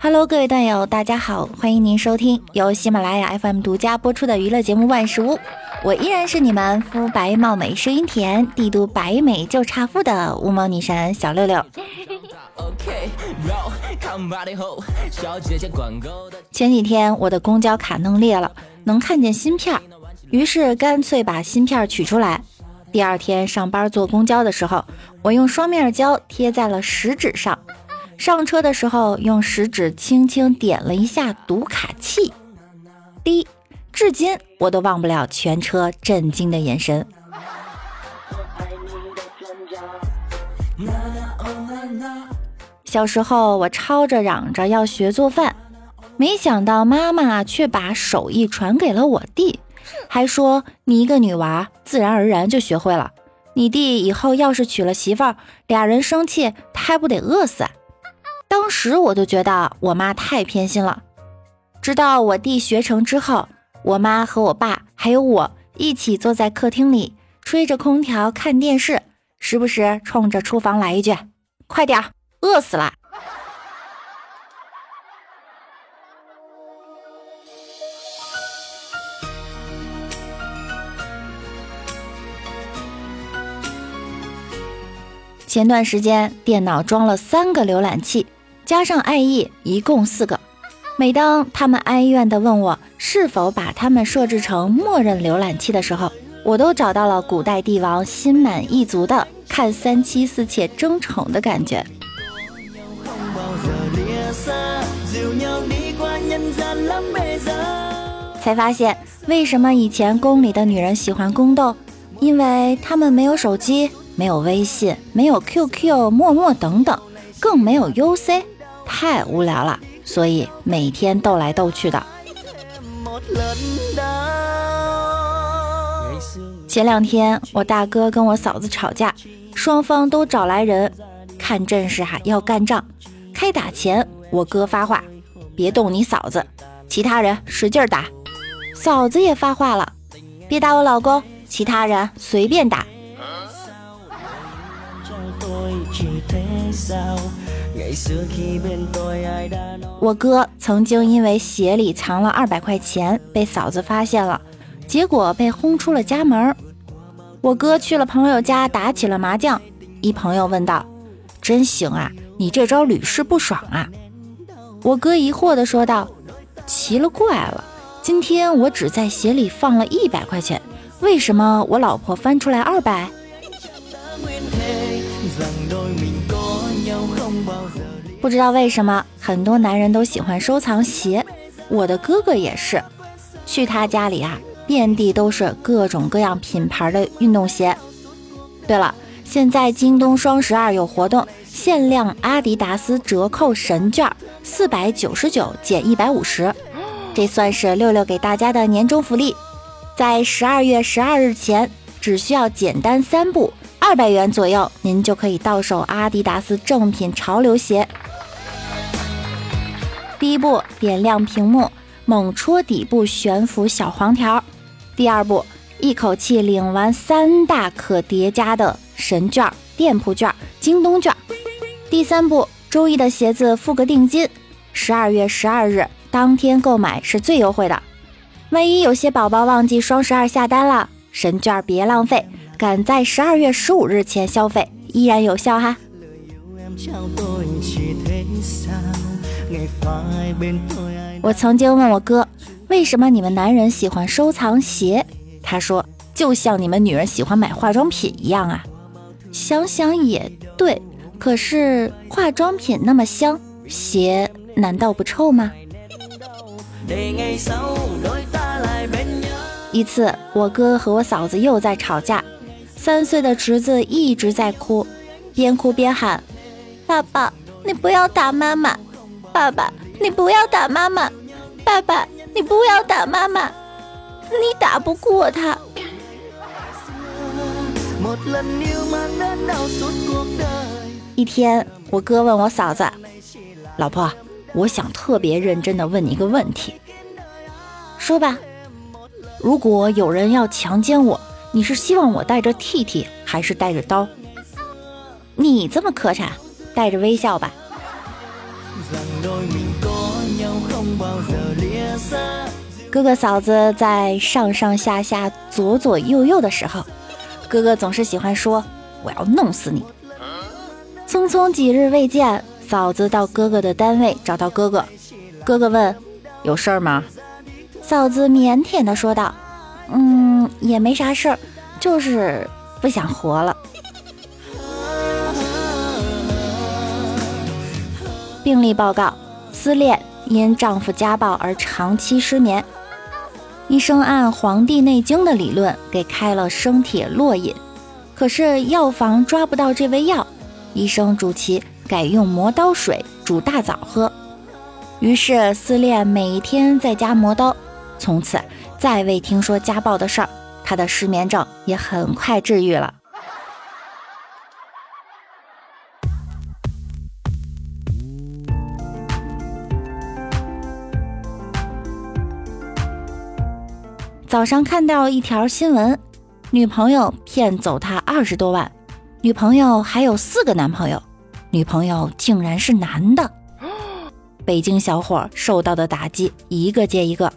Hello，各位段友，大家好，欢迎您收听由喜马拉雅 FM 独家播出的娱乐节目《万事屋》，我依然是你们肤白貌美、声音甜、帝都白美就差富的乌毛女神小六六。前几天我的公交卡弄裂了，能看见芯片，于是干脆把芯片取出来。第二天上班坐公交的时候，我用双面胶贴在了食指上。上车的时候用食指轻轻点了一下读卡器，滴，至今我都忘不了全车震惊的眼神。小时候我吵着嚷着要学做饭，没想到妈妈却把手艺传给了我弟。还说你一个女娃，自然而然就学会了。你弟以后要是娶了媳妇儿，俩人生气，他还不得饿死？当时我就觉得我妈太偏心了。直到我弟学成之后，我妈和我爸还有我一起坐在客厅里，吹着空调看电视，时不时冲着厨房来一句：“快点，饿死了。”前段时间电脑装了三个浏览器，加上 IE 一共四个。每当他们哀怨地问我是否把他们设置成默认浏览器的时候，我都找到了古代帝王心满意足的看三妻四妾争宠的感觉。才发现为什么以前宫里的女人喜欢宫斗，因为她们没有手机。没有微信，没有 QQ、陌陌等等，更没有 UC，太无聊了，所以每天斗来斗去的。前两天我大哥跟我嫂子吵架，双方都找来人，看阵势哈要干仗。开打前，我哥发话：“别动你嫂子，其他人使劲打。”嫂子也发话了：“别打我老公，其他人随便打。”我哥曾经因为鞋里藏了二百块钱被嫂子发现了，结果被轰出了家门。我哥去了朋友家打起了麻将，一朋友问道：“真行啊，你这招屡试不爽啊？”我哥疑惑地说道：“奇了怪了，今天我只在鞋里放了一百块钱，为什么我老婆翻出来二百？”不知道为什么，很多男人都喜欢收藏鞋，我的哥哥也是。去他家里啊，遍地都是各种各样品牌的运动鞋。对了，现在京东双十二有活动，限量阿迪达斯折扣神券，四百九十九减一百五十，这算是六六给大家的年终福利。在十二月十二日前，只需要简单三步，二百元左右，您就可以到手阿迪达斯正品潮流鞋。第一步，点亮屏幕，猛戳底部悬浮小黄条。第二步，一口气领完三大可叠加的神券、店铺券、京东券。第三步，周一的鞋子付个定金，十二月十二日当天购买是最优惠的。万一有些宝宝忘记双十二下单了，神券别浪费，赶在十二月十五日前消费依然有效哈。我曾经问我哥，为什么你们男人喜欢收藏鞋？他说，就像你们女人喜欢买化妆品一样啊。想想也对，可是化妆品那么香，鞋难道不臭吗？一次，我哥和我嫂子又在吵架，三岁的侄子一直在哭，边哭边喊：“爸爸，你不要打妈妈。”爸爸，你不要打妈妈！爸爸，你不要打妈妈！你打不过他。一天，我哥问我嫂子：“老婆，我想特别认真的问你一个问题，说吧，如果有人要强奸我，你是希望我带着 T T，，还是带着刀？你这么磕碜，带着微笑吧。”哥哥嫂子在上上下下、左左右右的时候，哥哥总是喜欢说：“我要弄死你。”匆匆几日未见，嫂子到哥哥的单位找到哥哥，哥哥问：“有事儿吗？”嫂子腼腆的说道：“嗯，也没啥事儿，就是不想活了。”病例报告：思恋。因丈夫家暴而长期失眠，医生按《黄帝内经》的理论给开了生铁络饮，可是药房抓不到这味药，医生主其改用磨刀水煮大枣喝。于是思恋每天在家磨刀，从此再未听说家暴的事儿，他的失眠症也很快治愈了。早上看到一条新闻，女朋友骗走他二十多万，女朋友还有四个男朋友，女朋友竟然是男的。北京小伙受到的打击一个接一个。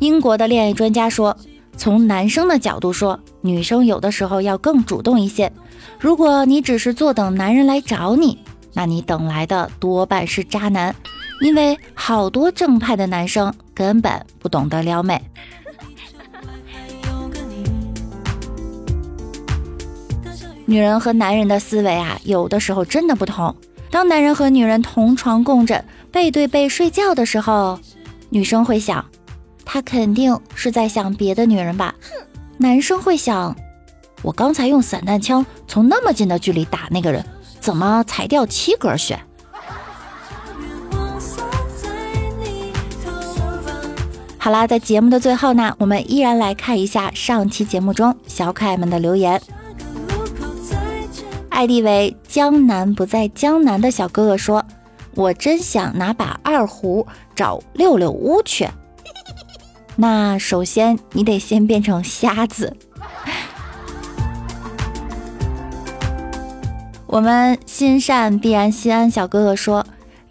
英国的恋爱专家说，从男生的角度说，女生有的时候要更主动一些。如果你只是坐等男人来找你，那你等来的多半是渣男。因为好多正派的男生根本不懂得撩妹。女人和男人的思维啊，有的时候真的不同。当男人和女人同床共枕、背对背睡觉的时候，女生会想，他肯定是在想别的女人吧？男生会想，我刚才用散弹枪从那么近的距离打那个人，怎么才掉七格血？好啦，在节目的最后呢，我们依然来看一下上期节目中小可爱们的留言。ID 为江南不在江南的小哥哥说：“我真想拿把二胡找六六屋去。”那首先你得先变成瞎子。我们心善必然心安，小哥哥说。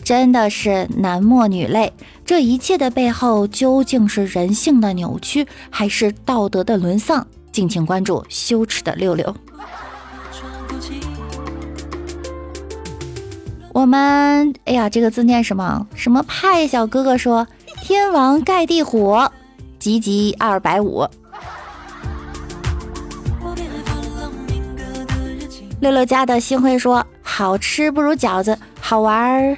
真的是男默女泪，这一切的背后究竟是人性的扭曲，还是道德的沦丧？敬请关注羞耻的六六。我们，哎呀，这个字念什么？什么派？小哥哥说：“天王盖地虎，吉吉二百五。”六六家的星辉说：“好吃不如饺子，好玩儿。”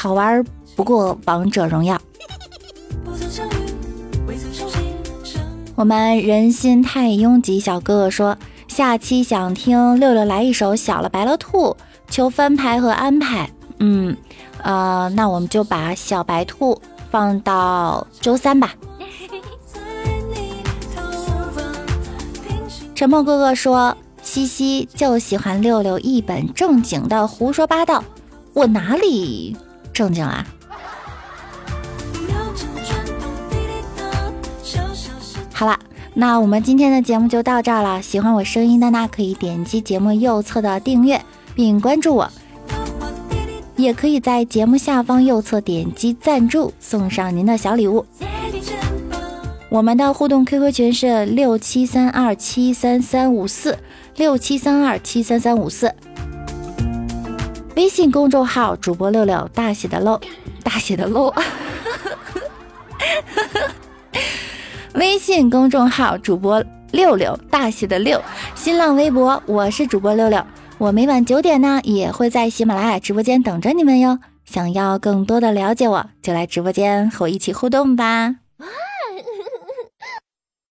好玩不过王者荣耀。我们人心太拥挤，小哥哥说下期想听六六来一首《小了白了兔》，求翻牌和安排。嗯，呃，那我们就把小白兔放到周三吧。沉默哥哥说西西就喜欢六六一本正经的胡说八道，我哪里？正经啊！好了，那我们今天的节目就到这儿了。喜欢我声音的呢可以点击节目右侧的订阅并关注我，也可以在节目下方右侧点击赞助，送上您的小礼物。我们的互动 QQ 群是六七三二七三三五四六七三二七三三五四。微信公众号主播六六大写的漏，大写的漏。微信公众号主播六六大写的六。新浪微博我是主播六六，我每晚九点呢也会在喜马拉雅直播间等着你们哟。想要更多的了解我，就来直播间和我一起互动吧。